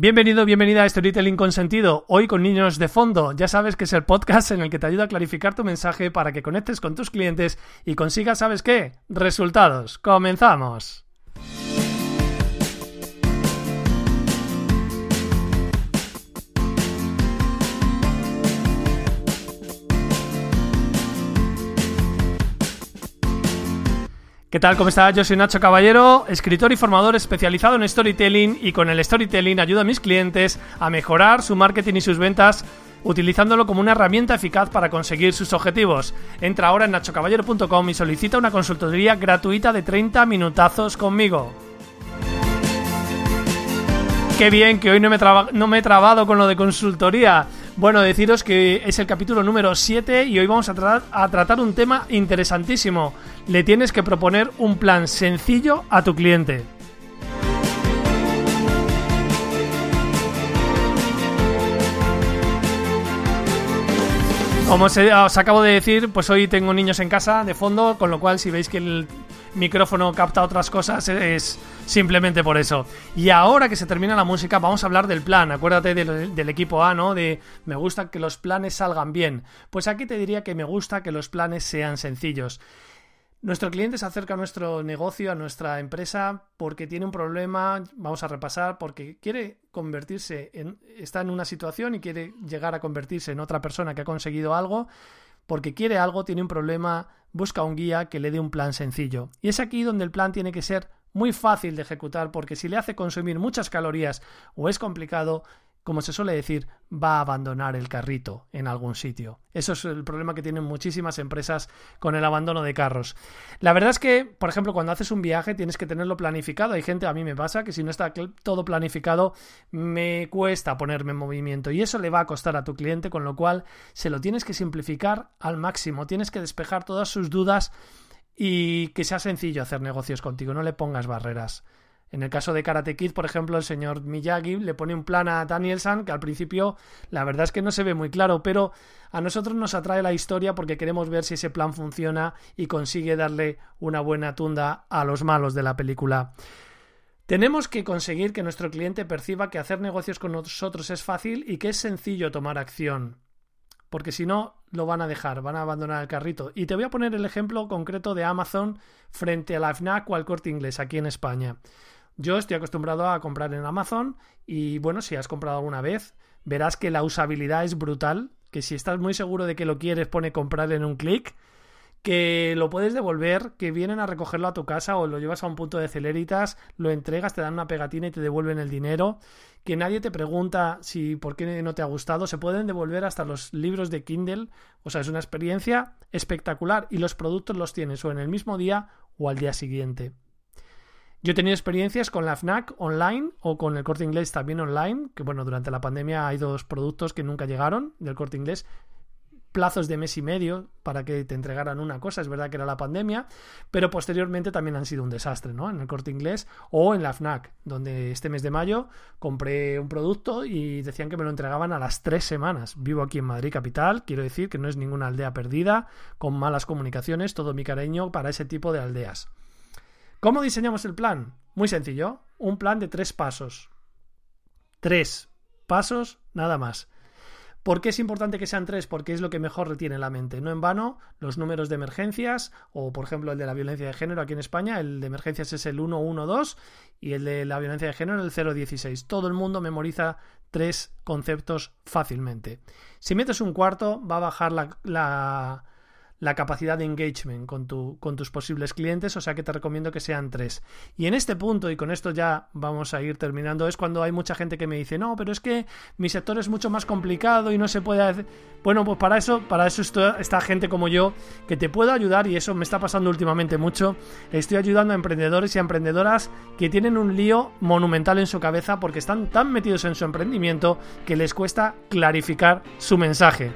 Bienvenido, bienvenida a Storytelling con Sentido, hoy con niños de fondo. Ya sabes que es el podcast en el que te ayuda a clarificar tu mensaje para que conectes con tus clientes y consigas, ¿sabes qué? Resultados. Comenzamos. ¿Qué tal? ¿Cómo estás? Yo soy Nacho Caballero, escritor y formador especializado en storytelling y con el storytelling ayudo a mis clientes a mejorar su marketing y sus ventas utilizándolo como una herramienta eficaz para conseguir sus objetivos. Entra ahora en nachocaballero.com y solicita una consultoría gratuita de 30 minutazos conmigo. Qué bien que hoy no me, no me he trabado con lo de consultoría. Bueno, deciros que es el capítulo número 7 y hoy vamos a, tratar un tema interesantísimo. Le tienes que proponer un plan sencillo a tu cliente. Como os acabo de decir, pues hoy tengo niños en casa de fondo, con lo cual si veis que el micrófono capta otras cosas es simplemente por eso. Y ahora que se termina la música, vamos a hablar del plan. Acuérdate del, equipo A, ¿no? De me gusta que los planes salgan bien. Pues aquí te diría que me gusta que los planes sean sencillos. Nuestro cliente se acerca a nuestro negocio, a nuestra empresa, porque tiene un problema, vamos a repasar, porque quiere convertirse en, está en una situación y quiere llegar a convertirse en otra persona que ha conseguido algo, porque quiere algo, tiene un problema, busca un guía que le dé un plan sencillo. Y es aquí donde el plan tiene que ser muy fácil de ejecutar porque si le hace consumir muchas calorías o es complicado, como se suele decir, va a abandonar el carrito en algún sitio. Eso es el problema que tienen muchísimas empresas con el abandono de carros. La verdad es que, por ejemplo, cuando haces un viaje tienes que tenerlo planificado. Hay gente, a mí me pasa, que si no está todo planificado, me cuesta ponerme en movimiento. Y eso le va a costar a tu cliente, con lo cual se lo tienes que simplificar al máximo. Tienes que despejar todas sus dudas y que sea sencillo hacer negocios contigo, no le pongas barreras. En el caso de Karate Kid, por ejemplo, el señor Miyagi le pone un plan a Danielson que al principio la verdad es que no se ve muy claro, pero a nosotros nos atrae la historia porque queremos ver si ese plan funciona y consigue darle una buena tunda a los malos de la película. Tenemos que conseguir que nuestro cliente perciba que hacer negocios con nosotros es fácil y que es sencillo tomar acción porque si no lo van a dejar, van a abandonar el carrito. Y te voy a poner el ejemplo concreto de Amazon frente a la FNAC o al corte inglés aquí en España. Yo estoy acostumbrado a comprar en Amazon y bueno, si has comprado alguna vez, verás que la usabilidad es brutal, que si estás muy seguro de que lo quieres pone comprar en un clic que lo puedes devolver, que vienen a recogerlo a tu casa o lo llevas a un punto de celeritas, lo entregas, te dan una pegatina y te devuelven el dinero, que nadie te pregunta si por qué no te ha gustado, se pueden devolver hasta los libros de Kindle, o sea, es una experiencia espectacular y los productos los tienes o en el mismo día o al día siguiente. Yo he tenido experiencias con la FNAC online o con el corte inglés también online, que bueno, durante la pandemia hay dos productos que nunca llegaron del corte inglés, plazos de mes y medio para que te entregaran una cosa, es verdad que era la pandemia, pero posteriormente también han sido un desastre, ¿no? En el corte inglés o en la FNAC, donde este mes de mayo compré un producto y decían que me lo entregaban a las tres semanas. Vivo aquí en Madrid capital, quiero decir que no es ninguna aldea perdida, con malas comunicaciones, todo mi cariño para ese tipo de aldeas. ¿Cómo diseñamos el plan? Muy sencillo, un plan de tres pasos. Tres pasos nada más. ¿Por qué es importante que sean tres? Porque es lo que mejor retiene la mente. No en vano, los números de emergencias, o por ejemplo el de la violencia de género aquí en España, el de emergencias es el 112 y el de la violencia de género el 016. Todo el mundo memoriza tres conceptos fácilmente. Si metes un cuarto, va a bajar la, la la capacidad de engagement con, tu, con tus posibles clientes, o sea que te recomiendo que sean tres. Y en este punto, y con esto ya vamos a ir terminando, es cuando hay mucha gente que me dice, no, pero es que mi sector es mucho más complicado y no se puede hacer... Bueno, pues para eso, para eso está gente como yo, que te puedo ayudar, y eso me está pasando últimamente mucho, estoy ayudando a emprendedores y a emprendedoras que tienen un lío monumental en su cabeza porque están tan metidos en su emprendimiento que les cuesta clarificar su mensaje.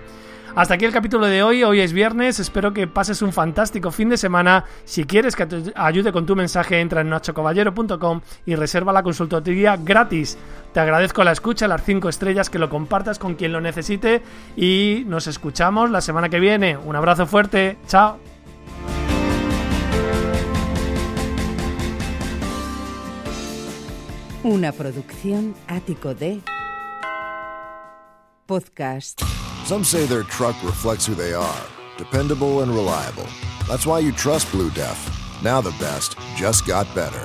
Hasta aquí el capítulo de hoy. Hoy es viernes. Espero que pases un fantástico fin de semana. Si quieres que te ayude con tu mensaje, entra en nachocaballero.com y reserva la consultoría gratis. Te agradezco la escucha, las 5 estrellas, que lo compartas con quien lo necesite y nos escuchamos la semana que viene. Un abrazo fuerte. Chao. Una producción ático de podcast. Some say their truck reflects who they are dependable and reliable. That's why you trust Blue Def. Now the best just got better.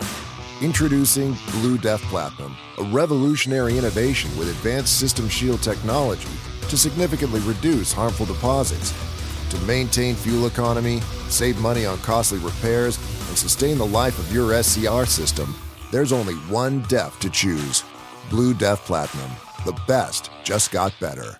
Introducing Blue Def Platinum, a revolutionary innovation with advanced System Shield technology to significantly reduce harmful deposits. To maintain fuel economy, save money on costly repairs, and sustain the life of your SCR system, there's only one DEF to choose Blue Def Platinum. The best just got better.